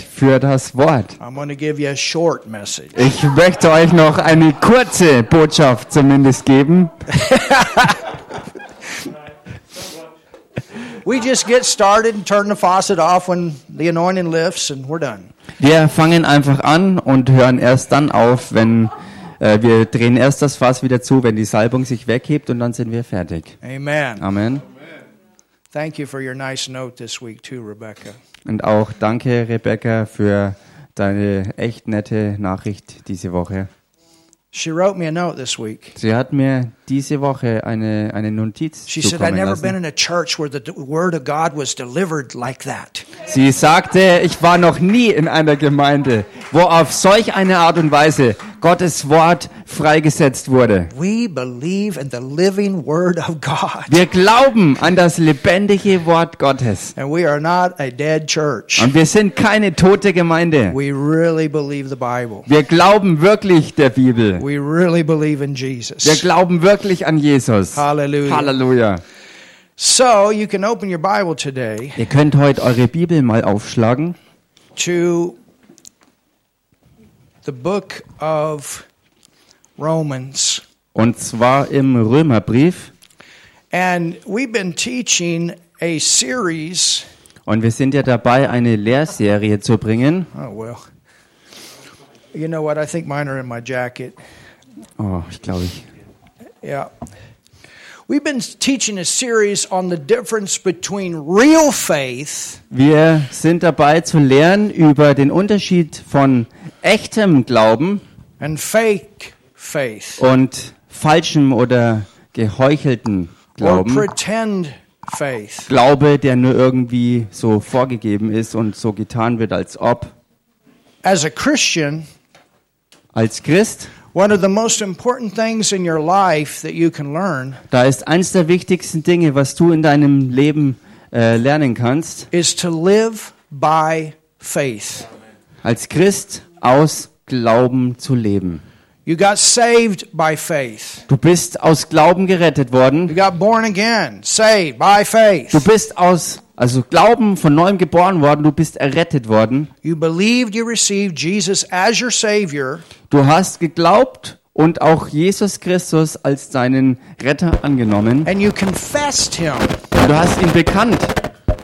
für das Wort. I'm going to give you a short message. Ich möchte euch noch eine kurze Botschaft zumindest geben. We just get started and turn the faucet off when the anointing lifts, and we're done. Wir fangen einfach an und hören erst dann auf, wenn äh, wir drehen erst das Fass wieder zu, wenn die Salbung sich weghebt und dann sind wir fertig. Amen. Amen. Thank you for your nice note this week, too, Rebecca. Und auch danke, Rebecca, für deine echt nette Nachricht diese Woche. She wrote me a note this week. Sie hat mir diese Woche eine, eine Notiz She said, I've zukommen never been in a church where the word of God was delivered like that. Sie sagte, ich war noch nie in einer Gemeinde, wo auf solch eine Art und Weise Gottes Wort freigesetzt wurde. We believe in the living word of God. Wir glauben an das lebendige Wort Gottes. And we are not a dead church. Und wir sind keine tote Gemeinde. We really believe the Bible. Wir glauben wirklich der Bibel. We really believe in Wir Jesus. glauben wirklich an Jesus. Hallelujah. Halleluja. So you can open your Bible today Ihr könnt heute eure Bibel mal aufschlagen to the book of Romans. und zwar im Römerbrief. And we've been teaching a series. Und wir sind ja dabei, eine Lehrserie zu bringen. Oh, well. You know what? I think mine are in my jacket. Oh, ich glaube ich. Yeah. We've been teaching a series on the difference between real faith Wir sind dabei zu lernen über den Unterschied von echtem Glauben and fake faith und falschem oder geheuchelten or Glauben. pretend faith. Glaube, der nur irgendwie so vorgegeben ist und so getan wird, als ob. As a Christian, Als Christ, one of the most important things in your life that you can learn da ist eins der wichtigsten Dinge, was du in deinem Leben äh, lernen kannst, is to live by faith. als Christ aus Glauben zu leben. You got saved by faith. Du bist aus Glauben gerettet You worden. got born again, saved by faith. Du bist aus, also Glauben von neuem geboren worden. Du bist errettet worden. You believed you received Jesus as your Savior, Du hast geglaubt und auch Jesus Christus als deinen Retter angenommen. and you confessed Him Und du hast ihn bekannt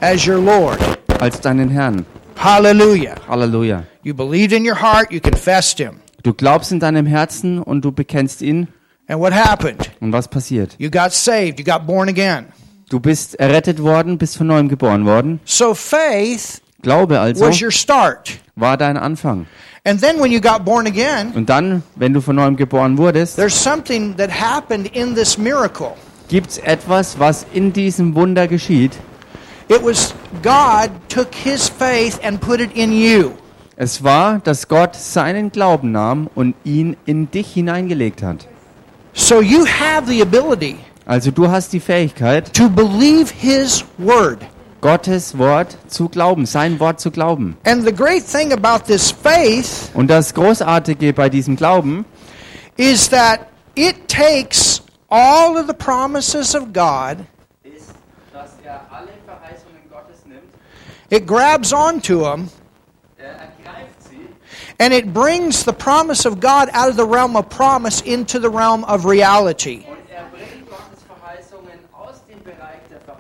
as your Lord. als deinen Herrn. Hallelujah. Halleluja. You believed in your heart, you confessed Him. Du glaubst in deinem Herzen und du bekennst ihn. And what happened? Und was passiert? You got saved, you got born again. Du bist errettet worden, bist von neuem geboren worden. So faith Glaube also was your start. war dein Anfang. And then when you got born again, Und dann, wenn du von neuem geboren wurdest, there's something that happened in this miracle. gibt's etwas, was in diesem Wunder geschieht. It was God took his faith and put it in you. Es war, dass Gott seinen Glauben nahm und ihn in dich hineingelegt hat. So you have the ability Also du hast die Fähigkeit, to believe his word. Gottes Wort zu glauben, sein Wort zu glauben. And the great thing about this faith Und das Großartige bei diesem Glauben is that it takes all of the promises of God, ist, dass er alle Verheißungen Gottes nimmt, it grabs onto them, er and it brings the promise of God out of the realm of promise into the realm of reality.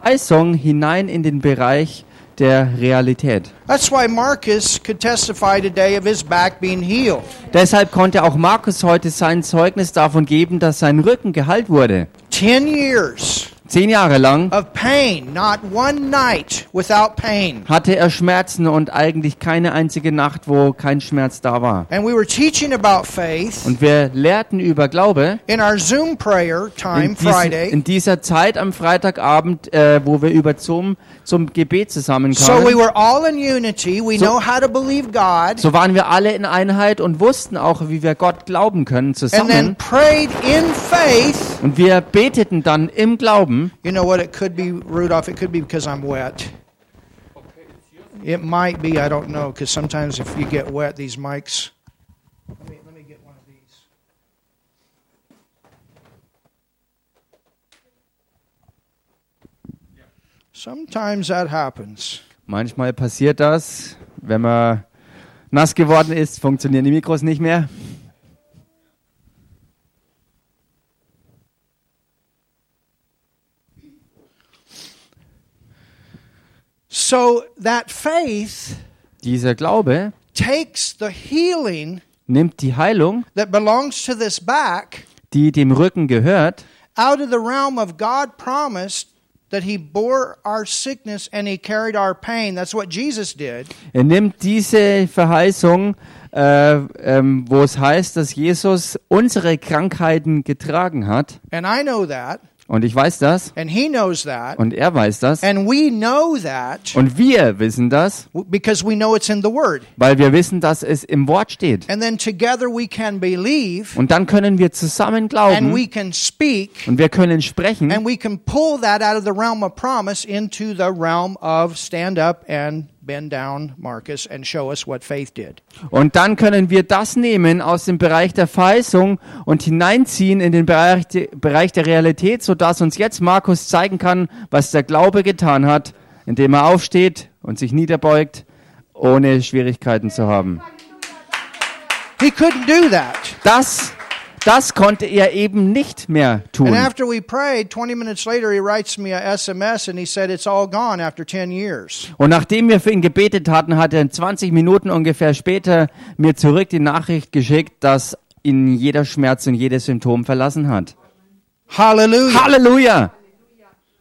Verheißung hinein in den Bereich der Realität. That's why Marcus could testify today of his back being healed. Deshalb konnte auch Markus heute sein Zeugnis davon geben, dass sein Rücken geheilt wurde. Ten years Zehn Jahre lang of pain, not one night without pain. hatte er Schmerzen und eigentlich keine einzige Nacht, wo kein Schmerz da war. Und wir lehrten über Glaube in our Zoom prayer time in, diesen, Friday. in dieser Zeit am Freitagabend, äh, wo wir über Zoom zum Gebet So we zusammenkamen. were all in unity. We So- know how to believe God. So waren wir alle in Einheit und wussten auch, wie wir Gott glauben können And then zusammen. prayed in faith. Und wir beteten dann im Glauben. You know what? It could be, Rudolph, it could be because I'm wet. It might be, I don't know, because sometimes if you get wet, these mics. Let me, let me get one of these. Sometimes that happens. Manchmal passiert das, wenn man nass geworden ist, funktionieren die Mikros nicht mehr. So that faith Dieser Glaube takes the healing nimmt die Heilung, that belongs to this back die dem Rücken gehört, out of the realm of God promised that he bore our sickness and he carried our pain. That's what Jesus did. er nimmt diese Verheißung, äh, ähm, wo es heißt, dass Jesus unsere Krankheiten getragen hat. And I know that. Und ich weiß das. And he knows that. Und er weiß das. And we know that Und wir wissen das, because we know it's in the Word. weil wir wissen, dass es im Wort steht. And then together we can believe Und dann können wir zusammen and glauben we can speak und wir können sprechen and we can pull that out of the realm of promise into the realm of stand up and bend down, Marcus, and show us what faith did. und dann können wir das nehmen aus dem Bereich der Verheißung und hineinziehen in den Bereich, de- Bereich der Realität, sodass uns jetzt Markus zeigen kann, was der Glaube getan hat, indem er aufsteht und sich niederbeugt, ohne Schwierigkeiten zu haben. He couldn't do that. Das, das konnte er eben nicht mehr And tun. after we prayed, 20 minutes later, he writes me a SMS and he said, It's all gone after 10 years. Und nachdem wir für ihn gebetet hatten, hat er 20 Minuten ungefähr später mir zurück die Nachricht geschickt, dass ihn jeder Schmerz und jedes Symptom verlassen hat. Hallelujah. Halleluja!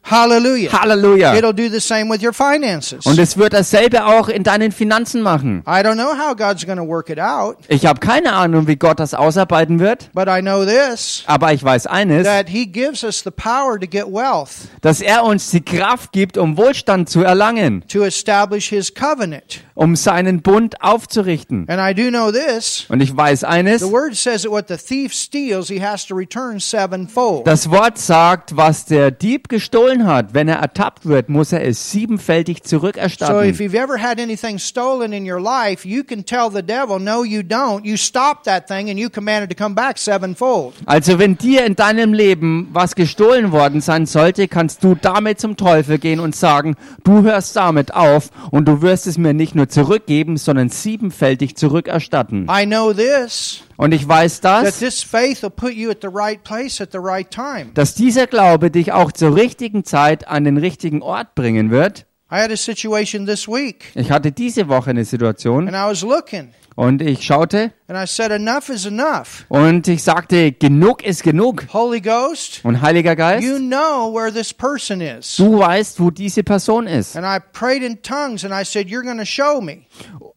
Hallelujah. Halleluja! It'll do the same with your finances. Und es wird dasselbe auch in deinen Finanzen machen. I don't know how God's going to work it out, Ich habe keine Ahnung, wie Gott das ausarbeiten wird, but I know this aber ich weiß eines, that He gives us the power to get wealth, dass er uns die Kraft gibt, um Wohlstand zu erlangen, to establish His covenant. Um seinen Bund aufzurichten. And I do know this. Und ich weiß eines, The word says that what the thief steals, he has to return sevenfold. Das Wort sagt, was der Dieb gestohlen hat, wenn er ertappt wird, muss er es siebenfältig So if zurückerstatten. you've ever had anything stolen in your life, you can tell the devil, no, you don't. You stop that thing and you command it to come back sevenfold. Also wenn dir in deinem Leben was gestohlen worden sein sollte, kannst du damit zum Teufel gehen und sagen, du hörst damit auf und du wirst es mir nicht nur zurückgeben, sondern siebenfältig zurückerstatten. I know this, Und ich weiß das, dass dieser Glaube dich auch zur richtigen Zeit an den richtigen Ort bringen wird. I had a situation this week Ich hatte diese Woche eine Situation and I was looking und ich schaute and I said, enough is enough. und ich sagte, genug ist genug. Holy Ghost, Und Heiliger Geist, you know where this person is. du weißt, wo diese Person ist. And I prayed in tongues and I said, you're going to show me.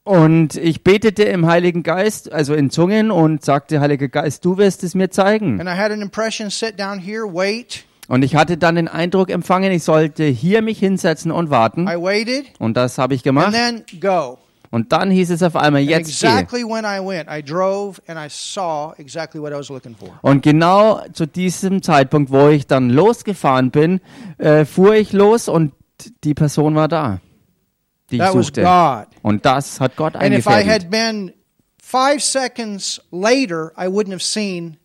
Und ich betete im Heiligen Geist, also in Zungen und sagte, Heiliger Geist, du wirst es mir zeigen. And I had an impression, sit down here, wait. Und ich hatte dann den Eindruck empfangen, ich sollte hier mich hinsetzen und warten. I waited Und das habe ich and gemacht. Und dann hieß es auf einmal, jetzt exactly when I went, I drove and I saw exactly what I was looking for. Und genau zu diesem Zeitpunkt, wo ich dann losgefahren bin, äh, fuhr ich los und die Person war da, die ich That suchte. Und das hat Gott And if I eingefädelt. had been five seconds later, I wouldn't have seen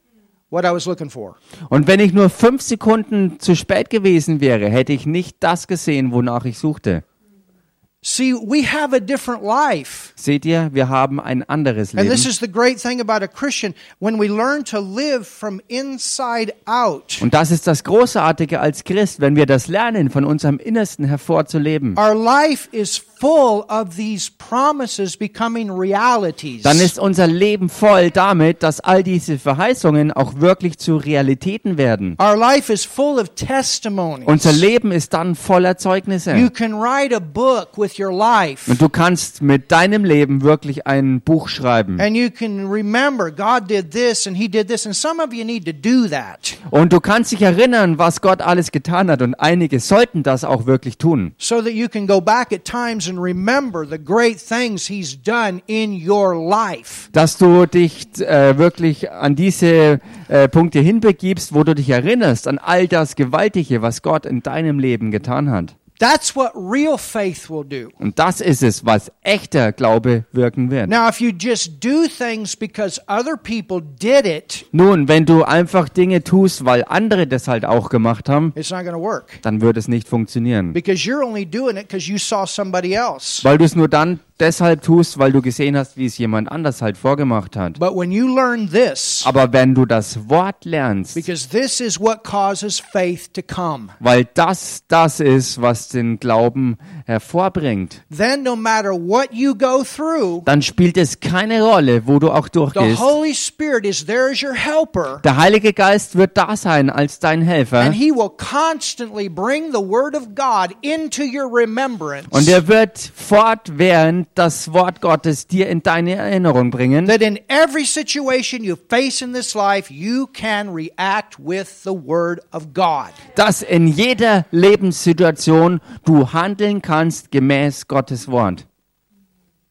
what I was looking for. Und wenn ich nur fünf Sekunden zu spät gewesen wäre, hätte ich nicht das gesehen, wonach ich suchte. See, we have a different life. Seht ihr, wir haben ein anderes And Leben. this is the great thing about a Christian. When we learn to live from inside out, Und das ist das Großartige als Christ, wenn wir das lernen, von unserem Innersten hervorzuleben. our life is full of these promises becoming realities. Dann ist unser Leben voll damit, dass all diese Verheißungen auch wirklich zu Realitäten werden. Our life is full of testimonies. Unser Leben ist dann voller You Zeugnisse. can write a book with your life. Und du kannst mit deinem Leben wirklich ein Buch schreiben. And you can remember God did this and He did this. And some of you need to do that Und du kannst dich erinnern, was Gott alles getan hat. Und einige sollten das auch wirklich tun. so that you can go back at times and remember the great things He's done in your life. dass du dich äh, wirklich an diese äh, Punkte hinbegibst, wo du dich erinnerst an all das Gewaltige, was Gott in deinem Leben getan hat. That's what real faith will do. Und das ist es, was echter Glaube wirken wird. Now, if you just do things because other people did it, Nun, wenn du einfach Dinge tust, weil andere das halt auch gemacht haben, it's not going to work dann wird es nicht funktionieren. because you're only doing it because you saw somebody else. Weil du es nur dann deshalb tust, weil du gesehen hast, wie es jemand anders halt vorgemacht hat. But when you learn this, Aber wenn du das Wort lernst, because this is what causes faith to come, weil das das ist, was den Glauben hervorbringt, then no matter what you go through, dann spielt es keine Rolle, wo du auch the durchgehst. Holy Spirit is there as your helper. Der Heilige Geist wird da sein als dein Helfer And he will constantly bring the word of God into your remembrance. und er wird fortwährend das Wort Gottes dir in deine Erinnerung bringen, that in every situation you face in this life, you can react with the word of God. dass in jeder Lebenssituation du handeln kannst gemäß Gottes Wort.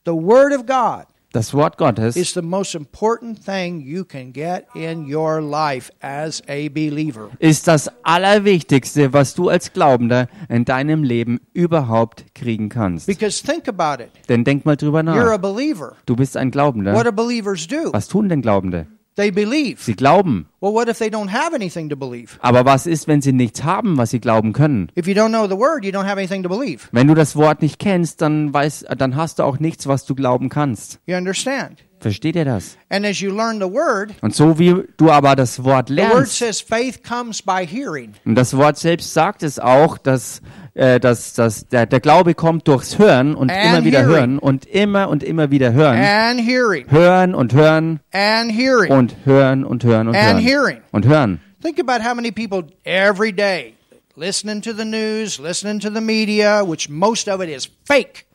The word of God Das Wort Gottes is the most important thing you can get in your life as a believer. ist das Allerwichtigste, was du als Glaubender in deinem Leben überhaupt kriegen kannst. Because think about it. Denn denk mal drüber You're a nach. believer. Du bist ein What Glaubender. do believers do? Was tun denn Glaubende? They believe. Sie glauben. Well, what if they don't have anything to believe? Aber was ist, wenn sie nichts haben, was sie glauben können? If you don't know the word, you don't have anything to believe. Wenn du das Wort nicht kennst, dann, weiß, dann hast du auch nichts, was du glauben kannst. You understand? Versteht ihr das? And as you learn the word, Und so wie du aber das Wort the word lernst, says faith comes by hearing. und das Wort selbst sagt es auch, dass, äh, dass, dass der, der Glaube kommt durchs Hören und And immer wieder hearing. hören und immer und immer wieder hören. And hearing. Hören und hören And hearing. und hören und hören und And hören. hearing. Und hören. Think about how many people every day listening to the news, listening to the media, which most of it is fake.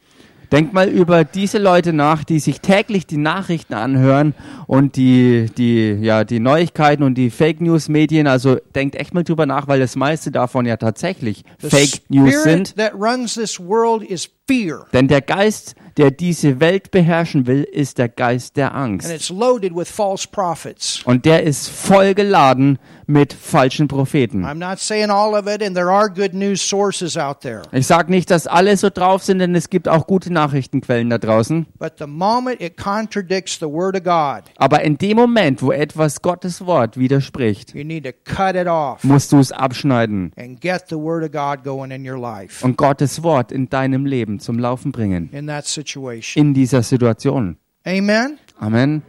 Denk mal über diese Leute nach, die sich täglich die Nachrichten anhören und die, die, ja, die Neuigkeiten und die Fake News Medien. Also denkt echt mal drüber nach, weil das meiste davon ja tatsächlich The Fake News sind. that runs this world is fear, Denn der Geist, der diese Welt beherrschen will, ist der Geist der and Angst. it's loaded with false prophets. Und der ist vollgeladen mit falschen Propheten. I'm not saying all of it, and there are good news sources out there. Ich sage nicht, dass alle so drauf sind, denn es gibt auch gute Nachrichtenquellen da draußen. But the moment it contradicts the Word of God, Aber in dem Moment, wo etwas Gottes Wort widerspricht, you need to cut it off musst du es abschneiden and get the Word of God going in your life und Gottes Wort in deinem Leben zum Laufen bringen. in that situation. In dieser Situation. Amen? Amen.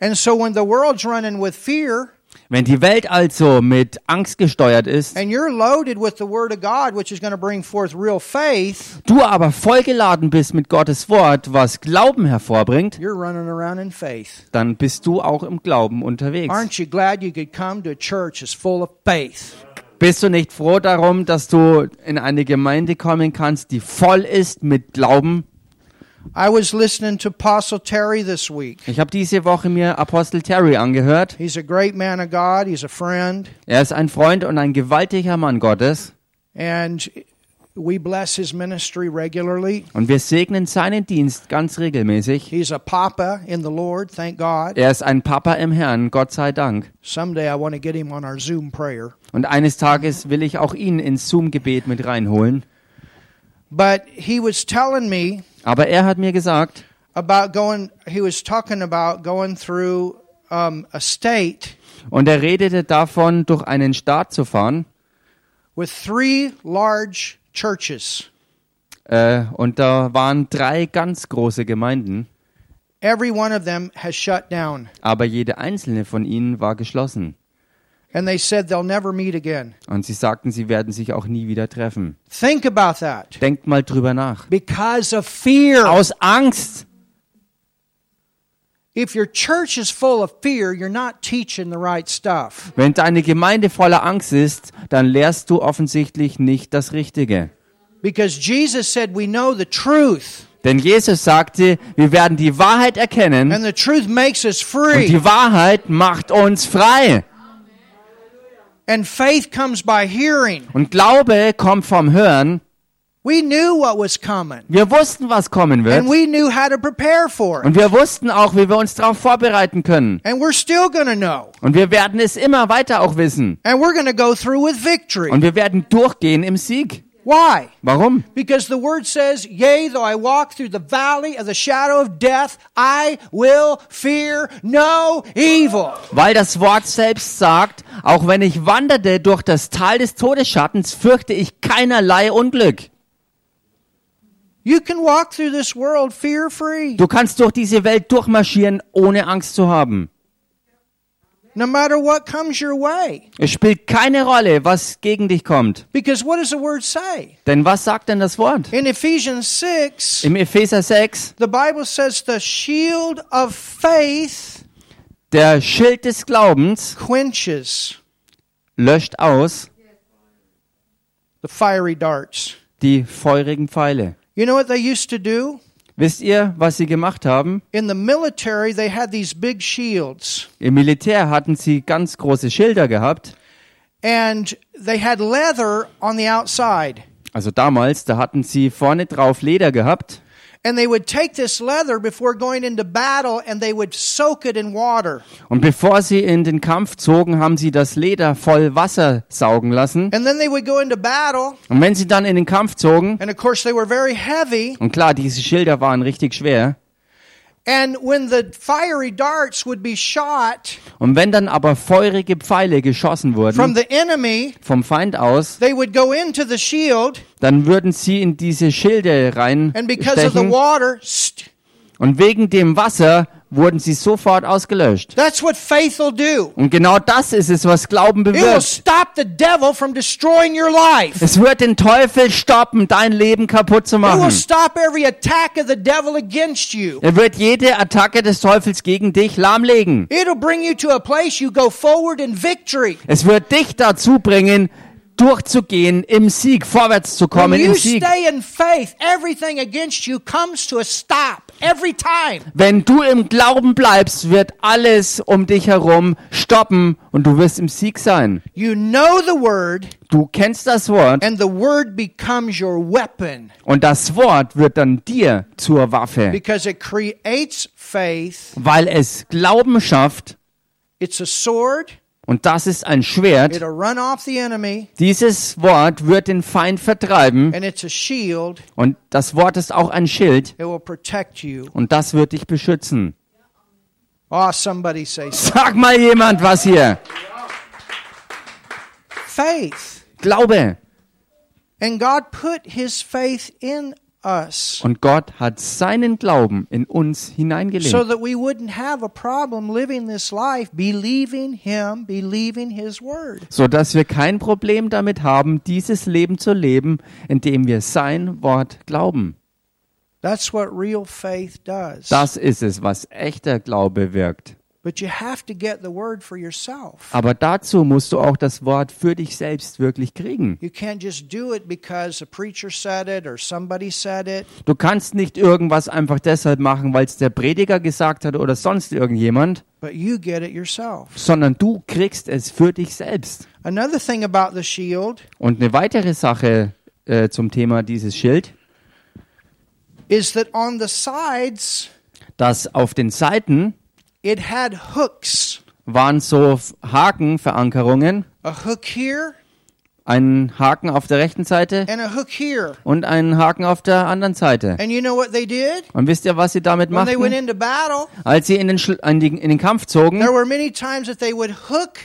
And so when the world's running with fear, Wenn die Welt also mit Angst gesteuert ist, faith, du aber vollgeladen bist mit Gottes Wort, was Glauben hervorbringt, dann bist du auch im Glauben unterwegs. You you? Bist du nicht froh darum, dass du in eine Gemeinde kommen kannst, die voll ist mit Glauben? I was listening to Apostle Terry this week. Ich habe diese Woche mir Apostel Terry angehört. He's a great man of God. He's a friend. Er ist ein Freund und ein gewaltiger Mann Gottes. And we bless his ministry regularly. Und wir segnen seinen Dienst ganz regelmäßig. He's a papa in the Lord, thank God. Er ist ein Papa im Herrn, Gott sei Dank. Someday I want to get him on our Zoom prayer. Und eines Tages will ich auch ihn ins Zoom-Gebet mit reinholen. But he was telling me Aber er hat mir gesagt, about going, he was talking about going through um, a state und er redete davon, durch einen Staat zu fahren. with three large churches. Äh, und da waren drei ganz große Gemeinden, Every one of them has shut down. aber jede einzelne von ihnen war geschlossen. And they said they'll never meet again. Und sie sagten, sie werden sich auch nie wieder treffen. Think about that. Denkt mal drüber nach. Because of fear. Aus Angst. If your church is full of fear, you're not teaching the right stuff. Wenn deine Gemeinde voller Angst ist, dann lehrst du offensichtlich nicht das Richtige. Because Jesus said we know the truth, Denn Jesus sagte, wir werden die Wahrheit erkennen and the truth makes us und free. die Wahrheit macht uns frei. And faith comes by hearing. Und Glaube kommt vom Hören. We knew what was coming, Wir wussten, was kommen wird. and we knew how to prepare for it. Und wir wussten auch, wie wir uns darauf vorbereiten können. And we're still to know. Und wir werden es immer weiter auch wissen. And we're to go through with victory. Und wir werden durchgehen im Sieg. Why? Warum? Because the word says, Yea, though I walk through the valley of the shadow of death, I will fear no evil. Weil das Wort selbst sagt, auch wenn ich wanderte durch das Tal des Todesschattens, fürchte ich keinerlei Unglück. You can walk through this world fear free. Du kannst durch diese Welt durchmarschieren, ohne Angst zu haben. No matter what comes your way. Es spielt keine Rolle, was gegen dich kommt. Because what does the word say? Denn was sagt denn das Wort? In Ephesians 6, Im Epheser 6, the Bible says the shield of faith der Schild des Glaubens quenches löscht aus the fiery darts. die feurigen Pfeile. You know what they used to do? Wisst ihr, was sie gemacht haben? In the military, they had these big shields, Im Militär hatten sie ganz große Schilder gehabt. and they had leather on the outside. Also damals, da hatten sie vorne drauf Leder gehabt. And they would take this leather before going into battle and they would soak it in water. Und bevor sie in den Kampf zogen, haben sie das Leder voll Wasser saugen lassen. And then they would go into battle, Und wenn sie dann in den Kampf zogen, and of course they were very heavy. und klar, diese Schilder waren richtig schwer. Und wenn dann aber feurige Pfeile geschossen from wurden, the enemy, vom Feind aus, they would go into the shield, dann würden sie in diese Schilde and because of the reinstechen. water, Und wegen dem Wasser wurden sie sofort ausgelöscht. that's what faith will do. Und genau das ist es, was Glauben It will bewirkt. stop the devil from destroying your life. Es wird den Teufel stoppen, dein Leben kaputt zu It will machen. stop every attack of the devil against you. Er wird jede Attacke des Teufels gegen dich lahmlegen. It'll bring you to a place you go forward in victory. Es wird dich dazu bringen, durchzugehen im Sieg, vorwärts zu kommen im Sieg. stay in faith, everything against you comes to a stop every time. Wenn du im Glauben bleibst, wird alles um dich herum stoppen und du wirst im Sieg sein. You know the word, Du kennst das Wort and the word becomes your weapon und das Wort wird dann dir zur Waffe, because it creates faith. weil es Glauben schafft It's a sword. Und das ist ein Schwert. Dieses Wort wird den Feind vertreiben und das Wort ist auch ein Schild und das wird dich beschützen. Sag mal jemand was hier. Glaube. And God put his faith in Und Gott hat seinen Glauben in uns so hineingelegt, that we wouldn't have a problem living this life, believing him, believing his word. so dass wir kein Problem damit haben, dieses Leben zu leben, indem wir sein Wort glauben. That's what real faith does. Das ist es, was echter Glaube wirkt. But you have to get the word for yourself. Aber dazu musst du auch das Wort für dich selbst wirklich kriegen. You can't just do it because a preacher said it or somebody said it. Du kannst nicht irgendwas einfach deshalb machen, weil es der Prediger gesagt hat oder sonst irgendjemand, But you get it yourself. sondern du kriegst es für dich selbst. Another thing about the shield Und eine weitere Sache äh, zum Thema dieses Schild, is that on the sides dass auf den Seiten it had hooks. waren so Hakenverankerungen, A hook here ein Haken auf der rechten Seite and a hook here. und ein Haken auf der anderen Seite. And you know what they did? Und wisst ihr, was sie damit When they went machten? into battle, Als sie in den, Schl in, den, in den Kampf zogen, there were many times that they would hook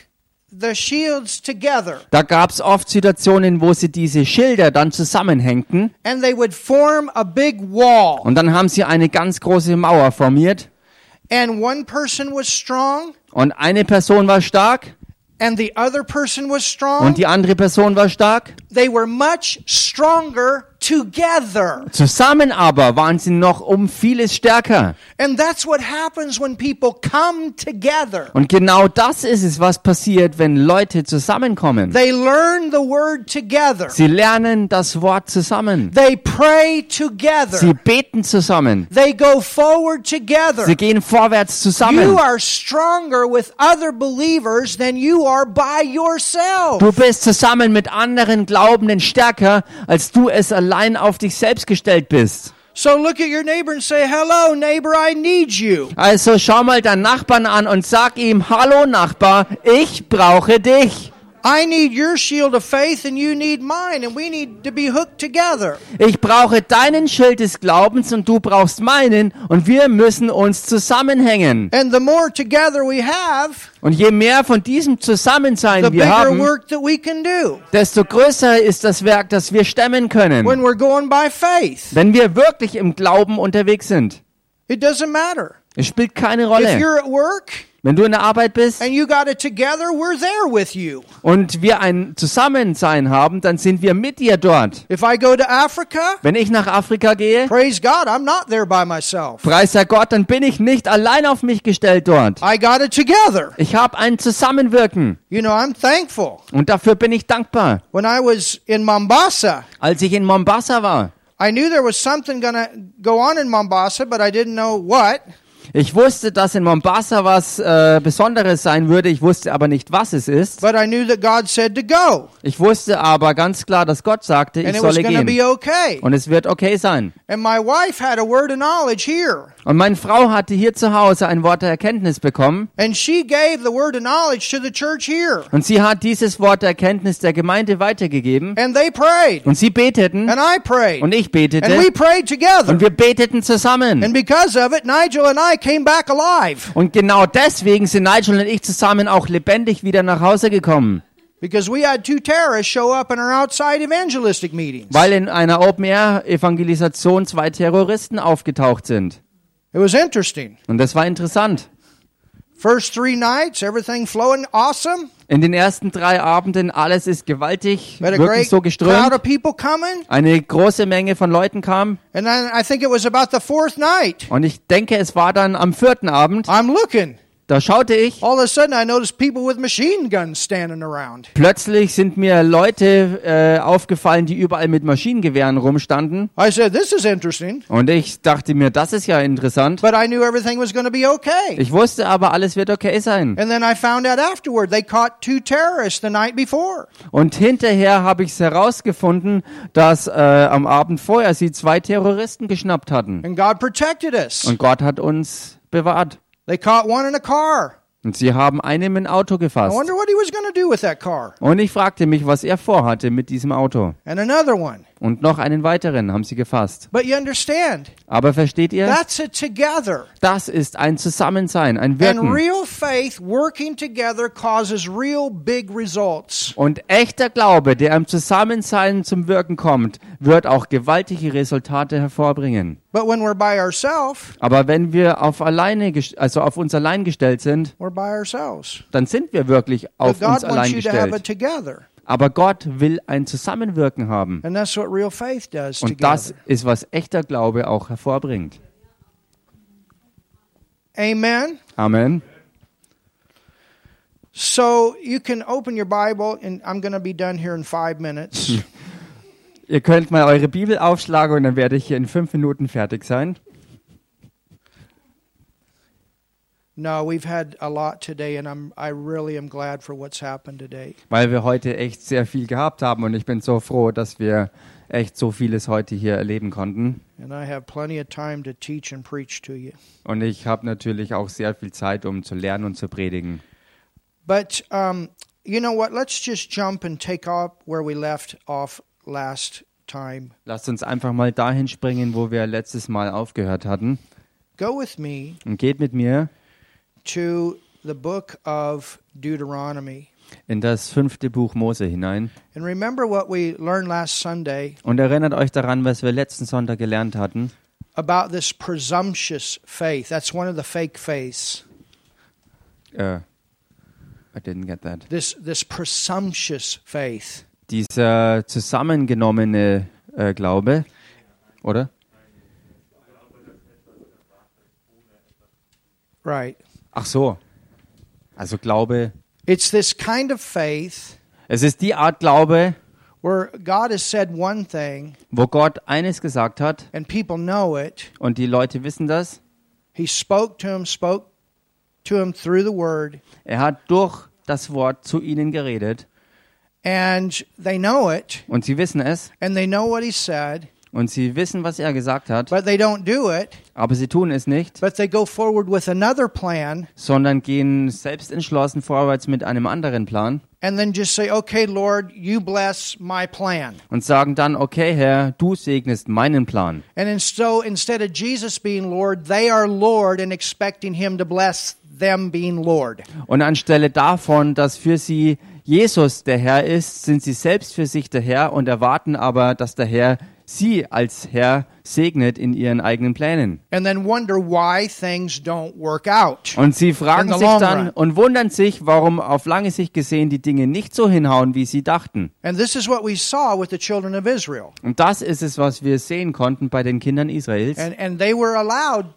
the shields together da gab es oft Situationen, wo sie diese Schilder dann zusammenhängten and they would form a big wall. und dann haben sie eine ganz große Mauer formiert And one person was strong und eine Person war stark and the other person was strong. und die andere Person war stark. They were much stronger together. Zusammen aber waren sie noch um vieles stärker. And that's what happens when people come together. Und genau das ist es, was passiert, wenn Leute zusammenkommen. They learn the word together. Sie lernen das Wort zusammen. They pray Sie together. beten zusammen. They go forward together. Sie gehen vorwärts You zusammen. are stronger with other believers than you are by yourself. Du bist zusammen mit anderen Glaubenden stärker, als du es allein auf dich selbst gestellt bist. So look at your neighbor and say, Hello, neighbor, I need you. Also schau mal deinen Nachbarn an und sag ihm, hallo Nachbar, ich brauche dich. I need your shield of faith and you need mine, and we need to be hooked together. Ich brauche deinen Schild des Glaubens und du brauchst meinen und wir müssen uns zusammenhängen. And the more together we have, Und je mehr von diesem Zusammensein wir haben, work that we can do desto größer ist das Werk, das wir stemmen können, when we're going by faith. wenn wir wirklich im Glauben unterwegs sind. It doesn't matter. Es spielt keine If Rolle. you're at work Wenn du in der Arbeit bist and you got it together, we're there with you. und wir ein Zusammensein haben, dann sind wir mit dir dort. If I go to Africa, Wenn ich nach Afrika gehe, praise God, I'm not there by myself. preis der Gott, dann bin ich nicht allein auf mich gestellt dort. I got it together. Ich habe ein Zusammenwirken You know, I'm thankful. und dafür bin ich dankbar. When I was in Mombasa, Als ich in Mombasa war, I knew there was something to go on in Mombasa, but I didn't know what. Ich wusste, dass in Mombasa was äh, Besonderes sein würde, ich wusste aber nicht, was es ist. But I knew that God said to go, Ich wusste aber ganz klar, dass Gott sagte, and ich it solle gehen. be okay. Und es wird okay sein. And my wife had a word of knowledge here, Und meine Frau hatte hier zu Hause ein Wort der Erkenntnis bekommen. and she gave the word of knowledge to the church here. Und sie hat dieses Wort der Erkenntnis der Gemeinde weitergegeben. And they prayed, Und sie beteten. and I prayed, Und ich and we betete. prayed together. Und wir beteten zusammen. And because of it, Nigel and I came back alive Und genau deswegen sind Nigel und ich zusammen auch lebendig wieder nach Hause gekommen. because we had two terrorists show up in our outside evangelistic meetings. Weil in einer Open-Air-Evangelisation zwei Terroristen aufgetaucht sind. It was interesting. Und das war interessant. First three nights, everything flowing awesome. In den ersten drei Abenden, alles ist gewaltig, wirklich so geströmt. Eine große Menge von Leuten kam. And then I think it was about the fourth night. Und ich denke, es war dann am vierten Abend. Da schaute ich. All of a sudden, I noticed people with machine guns standing around. Plötzlich sind mir Leute äh, aufgefallen, die überall mit Maschinengewehren rumstanden. I said, This is interesting. Und ich dachte mir, das ist ja interessant. But I knew everything was going to be okay. Ich wusste aber, alles wird okay sein. And then I found out afterward they caught two terrorists the night before. Und hinterher habe ich es herausgefunden, dass äh, am Abend vorher sie zwei Terroristen geschnappt hatten. And God protected us. Und Gott hat uns bewahrt. They caught one in a car. Und sie haben einen im Auto I gefasst. wonder what he was do with that car. Und ich fragte mich, was er vorhatte mit diesem Auto. And another one. Und noch einen weiteren haben sie gefasst. But you understand, Aber versteht ihr? that's it together. Das ist ein Zusammensein, ein And Wirken. real faith working together causes real big results. Und echter Glaube, der im Zusammensein zum Wirken kommt, wird auch gewaltige Resultate hervorbringen. But when we're by ourselves, Aber wenn wir auf alleine, also auf uns allein gestellt sind, we're by ourselves. dann sind wir wirklich auf uns God wants allein you to have it gestellt. Aber Gott will ein Zusammenwirken haben. Und das ist, was echter Glaube auch hervorbringt. Amen. Amen. So you can open your Bible, and I'm going to be done here in five minutes. Ihr könnt mal eure Bibel aufschlagen und dann werde ich hier in fünf Minuten fertig sein. No, we've had a lot today, and I'm I really am glad for what's happened today. Weil wir heute echt sehr viel gehabt haben und ich bin so froh, dass wir echt so vieles heute hier erleben konnten. And I have plenty of time to teach and preach to you. Und ich habe natürlich auch sehr viel Zeit, um zu lernen und zu predigen. But um, you know what? Let's just jump and take off where we left off last time. Lasst uns einfach mal dahin springen, wo wir letztes Mal aufgehört hatten. Go with me Und geht mit mir to the book of Deuteronomy. in das fünfte Buch Mose hinein. And remember what we learned last Sunday Und erinnert euch daran, was wir letzten Sonntag gelernt hatten. about this presumptuous faith. That's one of the fake faiths. Äh, I didn't get that. This this presumptuous faith. Dieser zusammengenommene äh, Glaube, oder? Right. Ach so. Also Glaube. It's this kind of faith Es ist die Art Glaube, where God has said one thing wo Gott eines gesagt hat and people know it. und die Leute wissen das. He spoke to him, spoke to him through the word, Er hat durch das Wort zu ihnen geredet and they know it, und sie wissen es and they know what he said, und sie wissen, was er gesagt hat, but they don't do it, aber sie tun es nicht, but they go forward with another plan, sondern gehen selbst entschlossen vorwärts mit einem anderen Plan and then just say, okay, Lord, you bless my plan. und sagen dann, okay Herr, du segnest meinen Plan. And so instead of Jesus being Lord, they are Lord and expecting him to bless them being Lord. Und anstelle davon, dass für sie Jesus der Herr ist, sind sie selbst für sich der Herr und erwarten aber, dass der Herr sie als Herr segnet in ihren eigenen Plänen. And then wonder why things don't work out. Und sie fragen sich dann und wundern sich, warum auf lange Sicht gesehen die Dinge nicht so hinhauen, wie sie dachten. And this is what we saw with the children of Israel. Und das ist es, was wir sehen konnten bei den Kindern Israels. And and they were allowed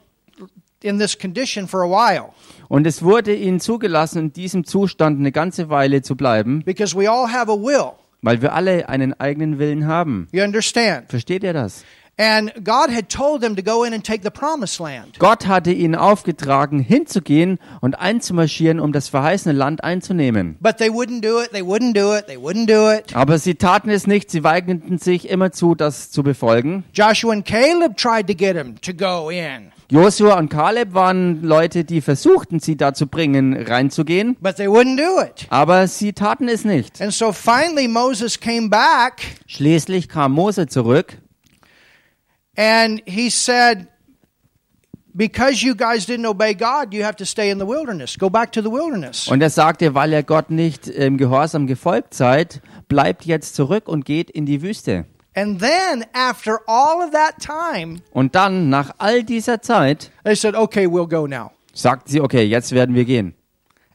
in this condition for a while Und es wurde ihnen zugelassen, in diesem Zustand eine ganze Weile zu bleiben, because we all have a will. Weil wir alle einen eigenen Willen haben. You understand? Versteht ihr das? And God had told them to go in and take the promised land. Gott hatte ihnen aufgetragen, hinzugehen und einzumarschieren, um das verheißene Land einzunehmen. But they wouldn't do it, they wouldn't do it, they wouldn't do it. Aber sie taten es nicht, sie weigerten sich immer zu, das zu befolgen. Joshua and Caleb tried to get him to go in, Josua und Kaleb waren Leute, die versuchten, sie dazu bringen, reinzugehen, but they wouldn't do it. aber sie taten es nicht. And so finally Moses came back Schließlich kam Mose zurück and he said, Because you guys didn't obey God, you have to stay in the wilderness. Go back to the wilderness. und er sagte, weil ihr Gott nicht im Gehorsam gefolgt seid, bleibt jetzt zurück und geht in die Wüste. And then, after all of that time, Und dann, nach all dieser Zeit, they said, Okay, we'll go now. sagten sie, okay, jetzt werden wir gehen.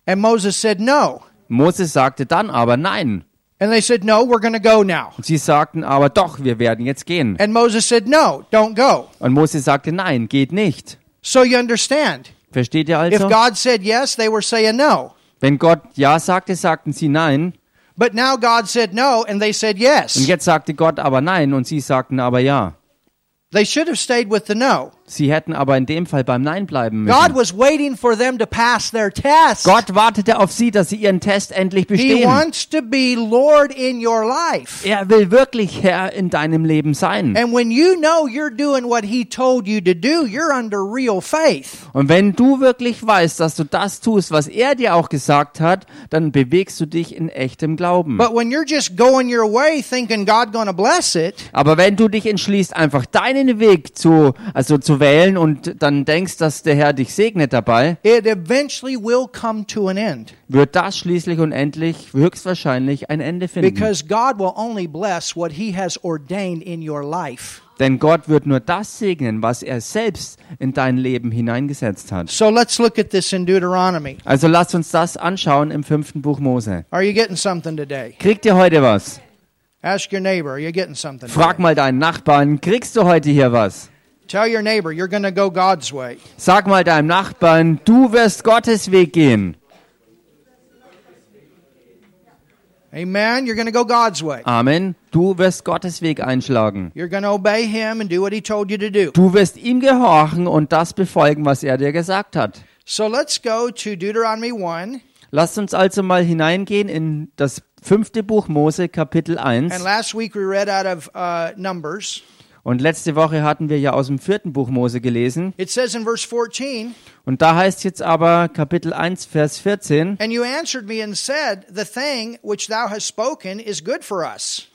And Moses said, No. Moses sagte dann aber nein. And they said, No, we're going to go now. Und sie sagten aber doch, wir werden jetzt gehen. And Moses said, No, don't go. Und Mose sagte nein, geht nicht. So you understand. Versteht ihr also? If? God said yes, they were saying no. Wenn Gott ja sagte, sagten sie nein. But now God said no, and they said yes. Und jetzt sagte Gott aber nein und sie sagten aber ja. They should have stayed with the no. Sie hätten aber in dem Fall beim Nein bleiben God müssen. was waiting for them to pass their test. Gott wartete auf sie, dass sie ihren Test endlich He bestehen. wants to be Lord in your life. Er will wirklich Herr in deinem Leben sein. And when you know you're doing what He told you to do, you're under real faith. Und wenn du wirklich weißt, dass du das tust, was er dir auch gesagt hat, dann bewegst du dich in echtem Glauben. But when you're just going your way thinking God to bless it, Aber wenn du dich entschließt, einfach deinen Weg zu, also zu wählen und dann denkst, dass der Herr dich segnet dabei, it eventually will come to an end. wird das schließlich und endlich höchstwahrscheinlich ein Ende finden. Because God will only bless what He has ordained in your life. Denn Gott wird nur das segnen, was er selbst in dein Leben hineingesetzt hat. So let's look at this in Deuteronomy. Also lasst uns das anschauen im fünften Buch Mose. Are you getting something today? Kriegt ihr heute was? Ask your neighbor, are you getting something? Frag today? mal deinen Nachbarn, kriegst du heute hier was? Tell your neighbor you're going to go God's way. Sag mal deinem Nachbarn, du wirst Gottes Weg gehen. Amen. You're going to go God's way. Amen. Du wirst Gottes Weg einschlagen. You're going to obey Him and do what He told you to do. Du wirst ihm gehorchen und das befolgen, was er dir gesagt hat. So let's go to Deuteronomy 1. Lasst uns also mal hineingehen in das fünfte Buch Mose, Kapitel 1. And last week we read out of uh, Numbers. Und letzte Woche hatten wir ja aus dem vierten Buch Mose gelesen. It says in verse 14, Und da heißt jetzt aber Kapitel 1, Vers 14. And you answered me and said, The thing which thou hast spoken is good for us.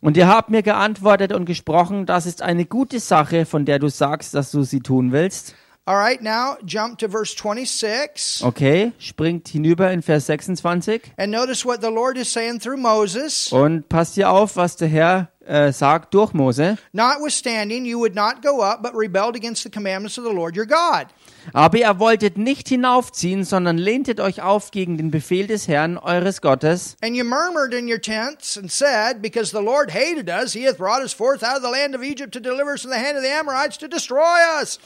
Und ihr habt mir geantwortet und gesprochen, das ist eine gute Sache, von der du sagst, dass du sie tun willst. All right, now jump to verse 26. Okay, springt hinüber in Vers 26. And notice what the Lord is saying through Moses. Und passt hier auf, was der Herr äh, sagt durch Mose. Notwithstanding, you would not go up, but rebelled against the commandments of the Lord your God. Aber ihr wolltet nicht hinaufziehen, sondern lehntet euch auf gegen den Befehl des Herrn, eures Gottes. And you murmured in your tents and said, Because the Lord hated us, he hath brought us forth out of the land of Egypt to deliver us from the hand of the Amorites to destroy us.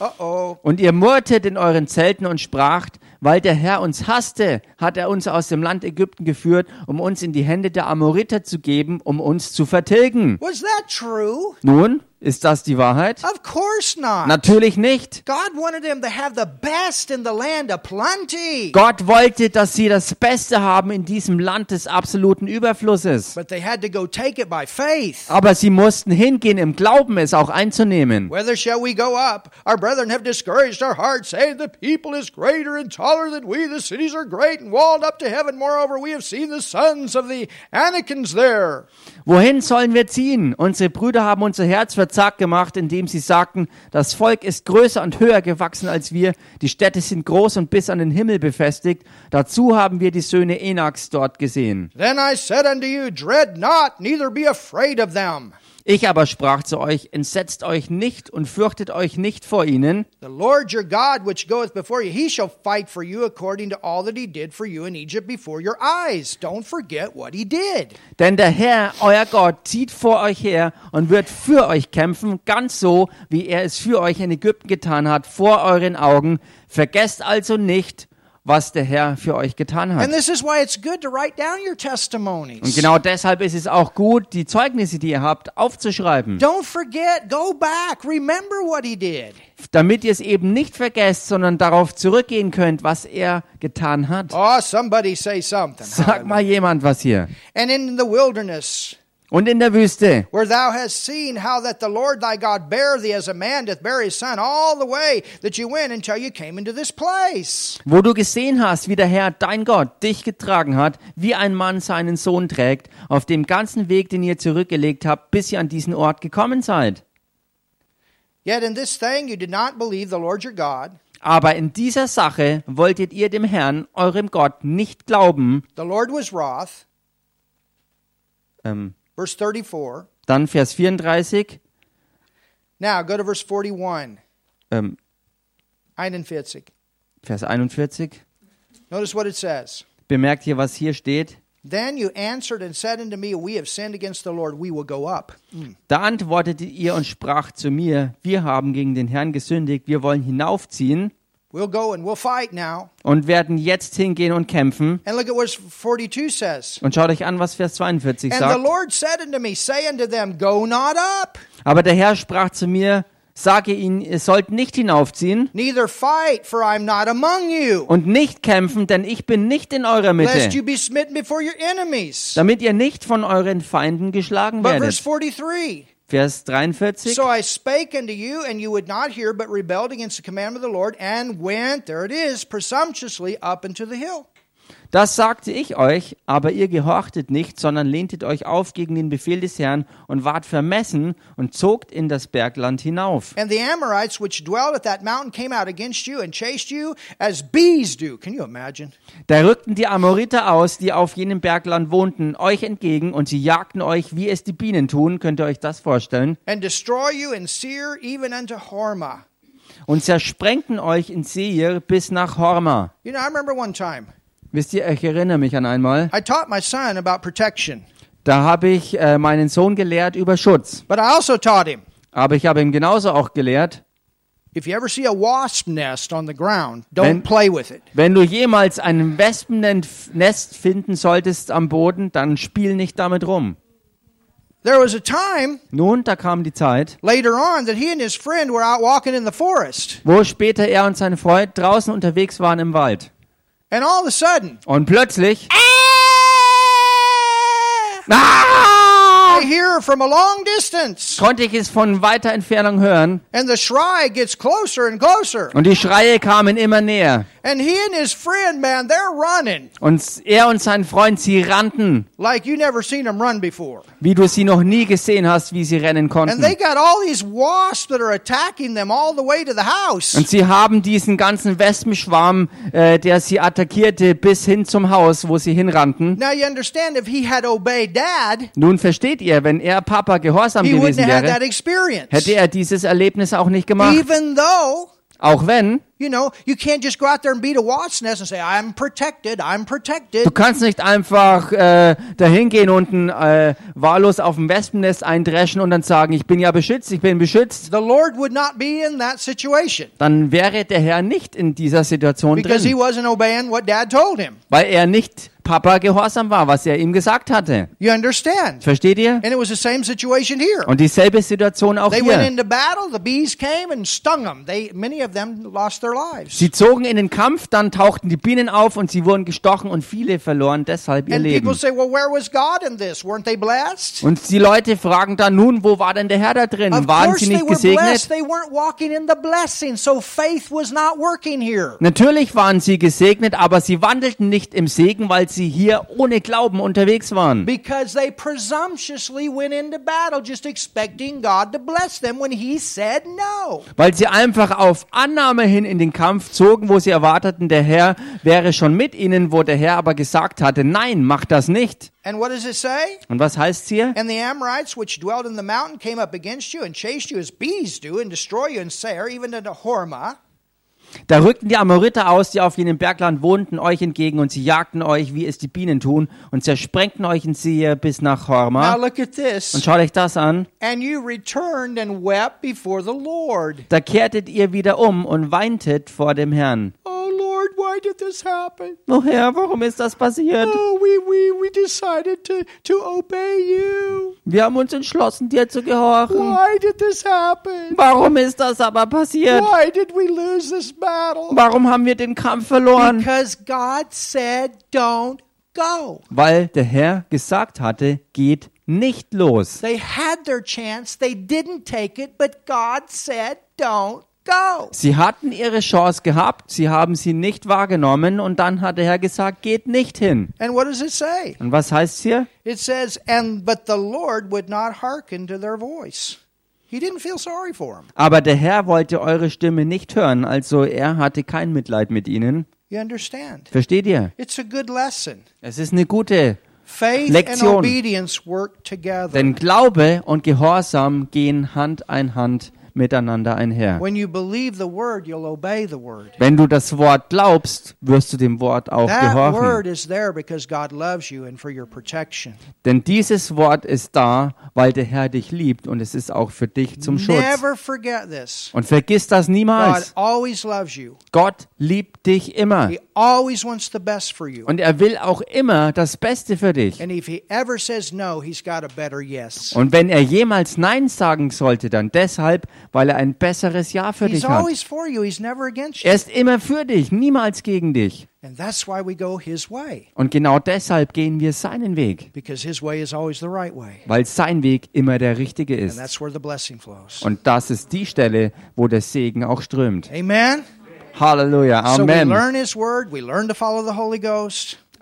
Und ihr murrtet in euren Zelten und spracht, weil der Herr uns hasste, hat er uns aus dem Land Ägypten geführt, um uns in die Hände der Amoriter zu geben, um uns zu vertilgen. Was that true? Nun, Ist das die Wahrheit? Of course not. Natürlich nicht. God wanted them to have the best in the land of plenty. Gott wollte, dass sie das Beste haben in diesem Land des absoluten Überflusses. But they had to go take it by faith. Aber sie mussten hingehen, im Glauben es auch einzunehmen. Whither shall we go up? Our brethren have discouraged our hearts, saying, The people is greater and taller than we. The cities are great and walled up to heaven. Moreover, we have seen the sons of the Anakins there. Wohin sollen wir ziehen? Unsere Brüder haben unser Herz verzagt gemacht, indem sie sagten, das Volk ist größer und höher gewachsen als wir, die Städte sind groß und bis an den Himmel befestigt. Dazu haben wir die Söhne Enaks dort gesehen. Then I said unto you, Dread not, neither be afraid of them. Ich aber sprach zu euch, entsetzt euch nicht und fürchtet euch nicht vor ihnen, The Lord your God, which goeth before you, he shall fight for you according to all that he did for you in Egypt before your eyes. Don't forget what he did. denn der Herr, euer Gott, zieht vor euch her und wird für euch kämpfen, ganz so, wie er es für euch in Ägypten getan hat, vor euren Augen. Vergesst also nicht, was der Herr für euch getan hat. And this is why it's good to write down your Und genau deshalb ist es auch gut, die Zeugnisse, die ihr habt, aufzuschreiben, Don't forget, go back, remember what he did. damit ihr es eben nicht vergesst, sondern darauf zurückgehen könnt, was er getan hat. Oh, somebody say something. Sag mal jemand was hier. And in the wilderness, Und in der Wüste, where thou hast seen how that the Lord thy God bare thee as a man doth bear his son all the way that you went until you came into this place. wo du gesehen hast, wie der Herr, dein Gott, dich getragen hat, wie ein Mann seinen Sohn trägt, auf dem ganzen Weg, den ihr zurückgelegt habt, bis ihr an diesen Ort gekommen seid. Yet in this thing you did not believe the Lord your God. Aber in dieser Sache wolltet ihr dem Herrn, eurem Gott, nicht glauben. The Lord was wroth. Ähm, Verse 34. dann Vers 34. Now go to verse 41. Ähm, 41. Vers 41. Notice what it says. Bemerkt ihr, was hier steht? Then you answered and said unto me, We have sinned against the Lord, we will go up. Da antwortete ihr und sprach zu mir, wir haben gegen den Herrn gesündigt, wir wollen hinaufziehen We'll go and we'll fight now. und werden jetzt hingehen und kämpfen. And look at what 42 says. Und schaut euch an, was Vers 42 And the sagt. Lord said unto me, Say unto them, Go not up, Aber der Herr sprach zu mir, sage ihnen, ihr sollt nicht hinaufziehen neither fight, for I am not among you, und nicht kämpfen, denn ich bin nicht in eurer lest Mitte, you be smitten before your enemies. damit ihr nicht von euren Feinden geschlagen But verse werdet. 43. Vers 43. So I spake unto you, and you would not hear, but rebelled against the commandment of the Lord, and went, there it is, presumptuously up into the hill. Das sagte ich euch, aber ihr gehorchtet nicht, sondern lehntet euch auf gegen den Befehl des Herrn und wart vermessen und zogt in das Bergland hinauf. And the Amorites which dwelled at that mountain came out against you and chased you as bees do. Can you imagine? Da rückten die Amoriter aus, die auf jenem Bergland wohnten, euch entgegen und sie jagten euch, wie es die Bienen tun. Könnt ihr euch das vorstellen? And destroy you in Seir, even unto Hormah. Und zersprengten euch in Seir bis nach Horma. You know, I remember one time Wisst ihr, ich erinnere mich an einmal, I taught my son about protection, da habe ich äh, meinen Sohn gelehrt über Schutz. but I also taught him Aber ich habe ihm genauso auch gelehrt, if you ever see a wasp nest on the ground, don't Wenn- play with it. wenn du jemals ein Wespennest finden solltest am Boden, dann spiel nicht damit rum. There was a time Nun, da kam die Zeit, later on that he and his friend were out walking in the forest, wo später er und sein Freund draußen unterwegs waren im Wald. And all of a sudden, Und plötzlich I ah, konnte ich es von weiter Entfernung hören and the scry gets closer and closer. und die Schreie kamen immer näher. And he and his friend, man, they're running Und er und sein Freund, sie rannten, like you never seen them run before. wie du sie noch nie gesehen hast, wie sie rennen And konnten. they got all these wasps that are attacking them all the way to the house. Und sie haben diesen ganzen Wespenschwarm, äh, der sie attackierte, bis hin zum Haus, wo sie hinrannten. Now you understand if he had obeyed dad, Nun versteht ihr, wenn er Papa gehorsam he wouldn't gewesen have had that wäre, experience. hätte er dieses Erlebnis auch nicht gemacht. Even though, Auch wenn, you know, you can't just go out there and beat a wasp's nest and say, I'm protected, I'm protected. du kannst nicht einfach äh, dahin gehen und ein, äh, wahllos auf dem Wespennest eindreschen und dann sagen, ich bin ja beschützt, ich bin beschützt. The Lord would not be in that situation Dann wäre der Herr nicht in dieser Situation because he drin, wasn't obeying what dad told him. weil er nicht Papa gehorsam war, was er ihm gesagt hatte. You understand? Versteht ihr? And it was the same situation here. Und dieselbe Situation auch They went hier. into battle. The bees came and stung them. They many of them lost their lives. Sie zogen in den Kampf, dann tauchten die Bienen auf und sie wurden gestochen und viele verloren deshalb ihr And people Leben. say, "Well, where was God in this? Weren't they blessed?" Und die Leute fragen dann nun, wo war denn der Herr da drin? Of Waren sie nicht gesegnet? Natürlich waren sie gesegnet, aber sie wandelten nicht im Segen, weil sie hier ohne Glauben unterwegs waren. Because they presumptuously went into battle just expecting God to bless them when He said no. Weil sie einfach auf Annahme hin in den Kampf zogen, wo sie erwarteten, der Herr wäre schon mit ihnen, wo der Herr aber gesagt hatte, nein, mach das nicht. And what does it say? Und was heißt hier? And the Amorites which dwelt in the mountain came up against you and chased you as bees do and destroy you in Seir, even unto Hormah. Da rückten die Amoriter aus, die auf jenem Bergland wohnten, euch entgegen und sie jagten euch, wie es die Bienen tun, und zersprengten euch in Seir bis nach Horma. look at this. Und schaut euch das an. And you returned and wept before the Lord. Da kehrtet ihr wieder um und weintet vor dem Herrn. Oh Lord, why did this happen? O Herr, warum ist das passiert? Oh, we, we, we decided to, to obey you. Wir haben uns entschlossen, dir zu gehorchen. Why did this happen? Warum ist das aber passiert? Why did we lose this battle? Warum haben wir den Kampf verloren? Because God said, don't go. Weil der Herr gesagt hatte, geht nicht los. They had their chance, they didn't take it, but God said, don't. Sie hatten ihre Chance gehabt, sie haben sie nicht wahrgenommen und dann hat der Herr gesagt, geht nicht hin. And what does it say? Und was heißt hier? It says, and but the Lord would not hearken to their voice. He didn't feel sorry for them. Aber der Herr wollte eure Stimme nicht hören, also er hatte kein Mitleid mit ihnen. You understand? Versteht ihr? It's a good lesson. Es ist eine gute, Faith Lektion. and obedience work together. denn Glaube und Gehorsam gehen Hand in Hand miteinander einher. When you believe the word, you'll obey the word. Wenn du das Wort glaubst, wirst du dem Wort auch gehorchen. Denn dieses Wort ist da, weil der Herr dich liebt und es ist auch für dich zum Schutz. Und vergiss das niemals. always loves you. Gott liebt dich immer. He always wants the best for you. Und er will auch immer das Beste für dich. And if he ever says no, he's got a better yes. Und wenn er jemals Nein sagen sollte, dann deshalb, weil er ein besseres Ja für dich hat. Er ist immer für dich, niemals gegen dich. Und genau deshalb gehen wir seinen Weg, weil sein Weg immer der richtige ist. Und das ist die Stelle, wo der Segen auch strömt. Amen. Halleluja, Amen.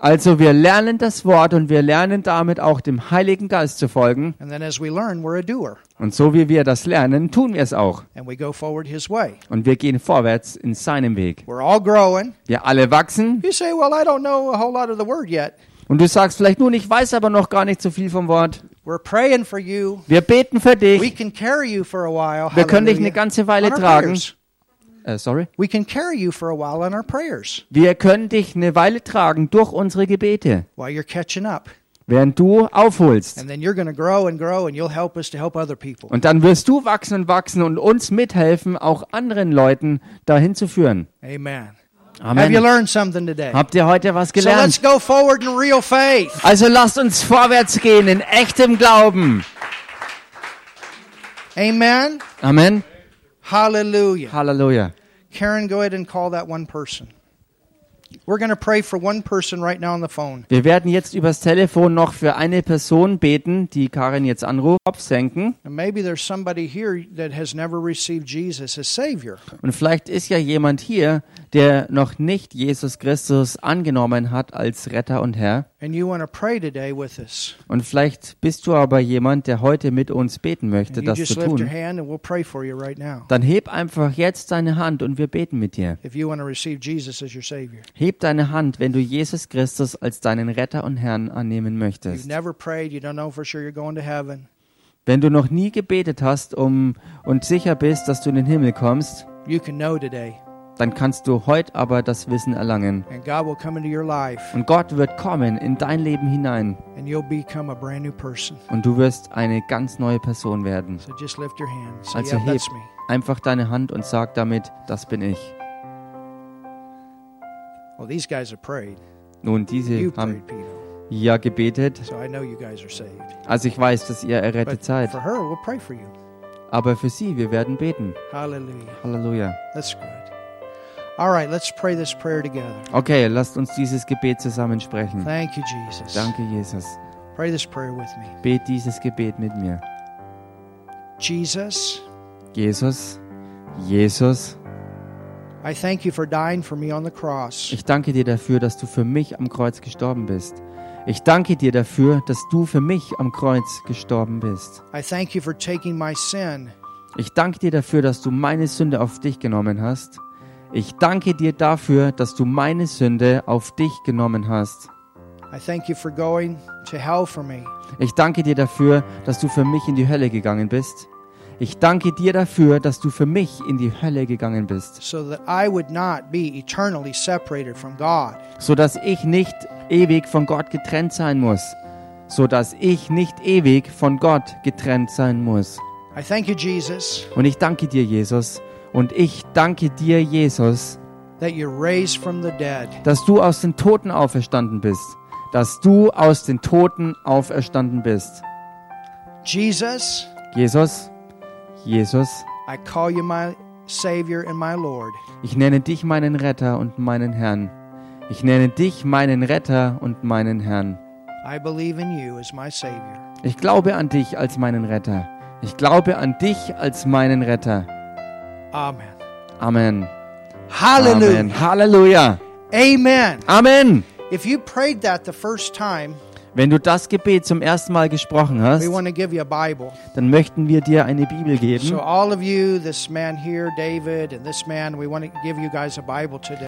Also wir lernen das Wort und wir lernen damit auch dem Heiligen Geist zu folgen. and then as we learn, we're a doer. Und so wie wir das lernen, tun wir es auch. And we go forward his way. Und wir gehen vorwärts in seinem Weg. We're all growing. Wir alle wachsen. You say, Well, I don't know a whole lot of the word yet. Und du sagst vielleicht nun, ich weiß aber noch gar nicht so viel vom Wort. Wir beten für dich. Wir können dich eine ganze Weile tragen. prayers. Äh, sorry. We can carry you for a while on our prayers Wir können dich eine Weile tragen durch unsere Gebete, while you're catching up. während du aufholst. And then you're going to grow and grow, and you'll help us to help other people. Und dann wirst du wachsen und wachsen und uns mithelfen, auch anderen Leuten dahin zu führen. Amen. Have you Amen. learned something today? Habt ihr heute was So gelernt? let's go forward in real faith. Also lasst uns vorwärts gehen in echtem Glauben. Amen. Amen. Hallelujah. Halleluja. Karen, go ahead and call that one person. We're going to pray for one person right now on the phone. Wir werden jetzt übers Telefon noch für eine Person beten, die Karin jetzt anruft. Kopf senken. And maybe there's somebody here that has never received Jesus as Savior. Und vielleicht ist ja jemand hier, der noch nicht Jesus Christus angenommen hat als Retter und Herr. Und vielleicht bist du aber jemand, der heute mit uns beten möchte, das zu tun. Dann heb einfach jetzt deine Hand und wir beten mit dir. Heb deine Hand, wenn du Jesus Christus als deinen Retter und Herrn annehmen möchtest. Wenn du noch nie gebetet hast um, und sicher bist, dass du in den Himmel kommst, You can know today. Dann kannst du heute aber das Wissen erlangen. And God will come into your life Und Gott wird kommen in dein Leben hinein and you'll become a brand new person. und du wirst eine ganz neue Person werden. So just lift your hand. Say, Also heb einfach deine Hand und sag damit, das bin ich. Well, these guys have prayed. Nun, diese haben ja gebetet. So I know you guys are saved. Also ich weiß, dass ihr errettet seid. Aber für sie, wir werden beten. Hallelujah. Halleluja. Okay, lasst uns dieses Gebet zusammen sprechen. Thank you, Jesus. Danke, Jesus. Pray this prayer with me. Bet dieses Gebet mit mir. Jesus, Jesus, Jesus, I thank you for dying for me on the cross. ich danke dir dafür, dass du für mich am Kreuz gestorben bist. Ich danke dir dafür, dass du für mich am Kreuz gestorben bist. I thank you for taking my sin Ich danke dir dafür, dass du meine Sünde auf dich genommen hast. Ich danke dir dafür, dass du meine Sünde auf dich genommen hast. Ich danke dir dafür, dass du für mich in die Hölle gegangen bist. Ich danke dir dafür, dass du für mich in die Hölle gegangen bist, so that I would not be eternally separated from God. so dass ich nicht ewig von Gott getrennt sein muss, so dass ich nicht ewig von Gott getrennt sein muss. Und ich danke dir, Jesus, und ich danke dir, Jesus, dass du aus den Toten auferstanden bist, dass du aus den Toten auferstanden bist. Jesus, Jesus, Jesus, I call you my Savior and my Lord. ich nenne dich meinen Retter und meinen Herrn. Ich nenne dich meinen Retter und meinen Herrn. I believe in you as my Savior. Ich glaube an dich als meinen Retter. Ich glaube an dich als meinen Retter. Amen. Amen. Hallelujah. Amen. Halleluja. Amen. Amen. If you prayed that the first time, Wenn du das Gebet zum ersten Mal gesprochen hast, we want to give you a Bible. dann möchten wir dir eine Bibel geben. So, all of you, this man here, David, and this man, we want to give you guys a Bible today.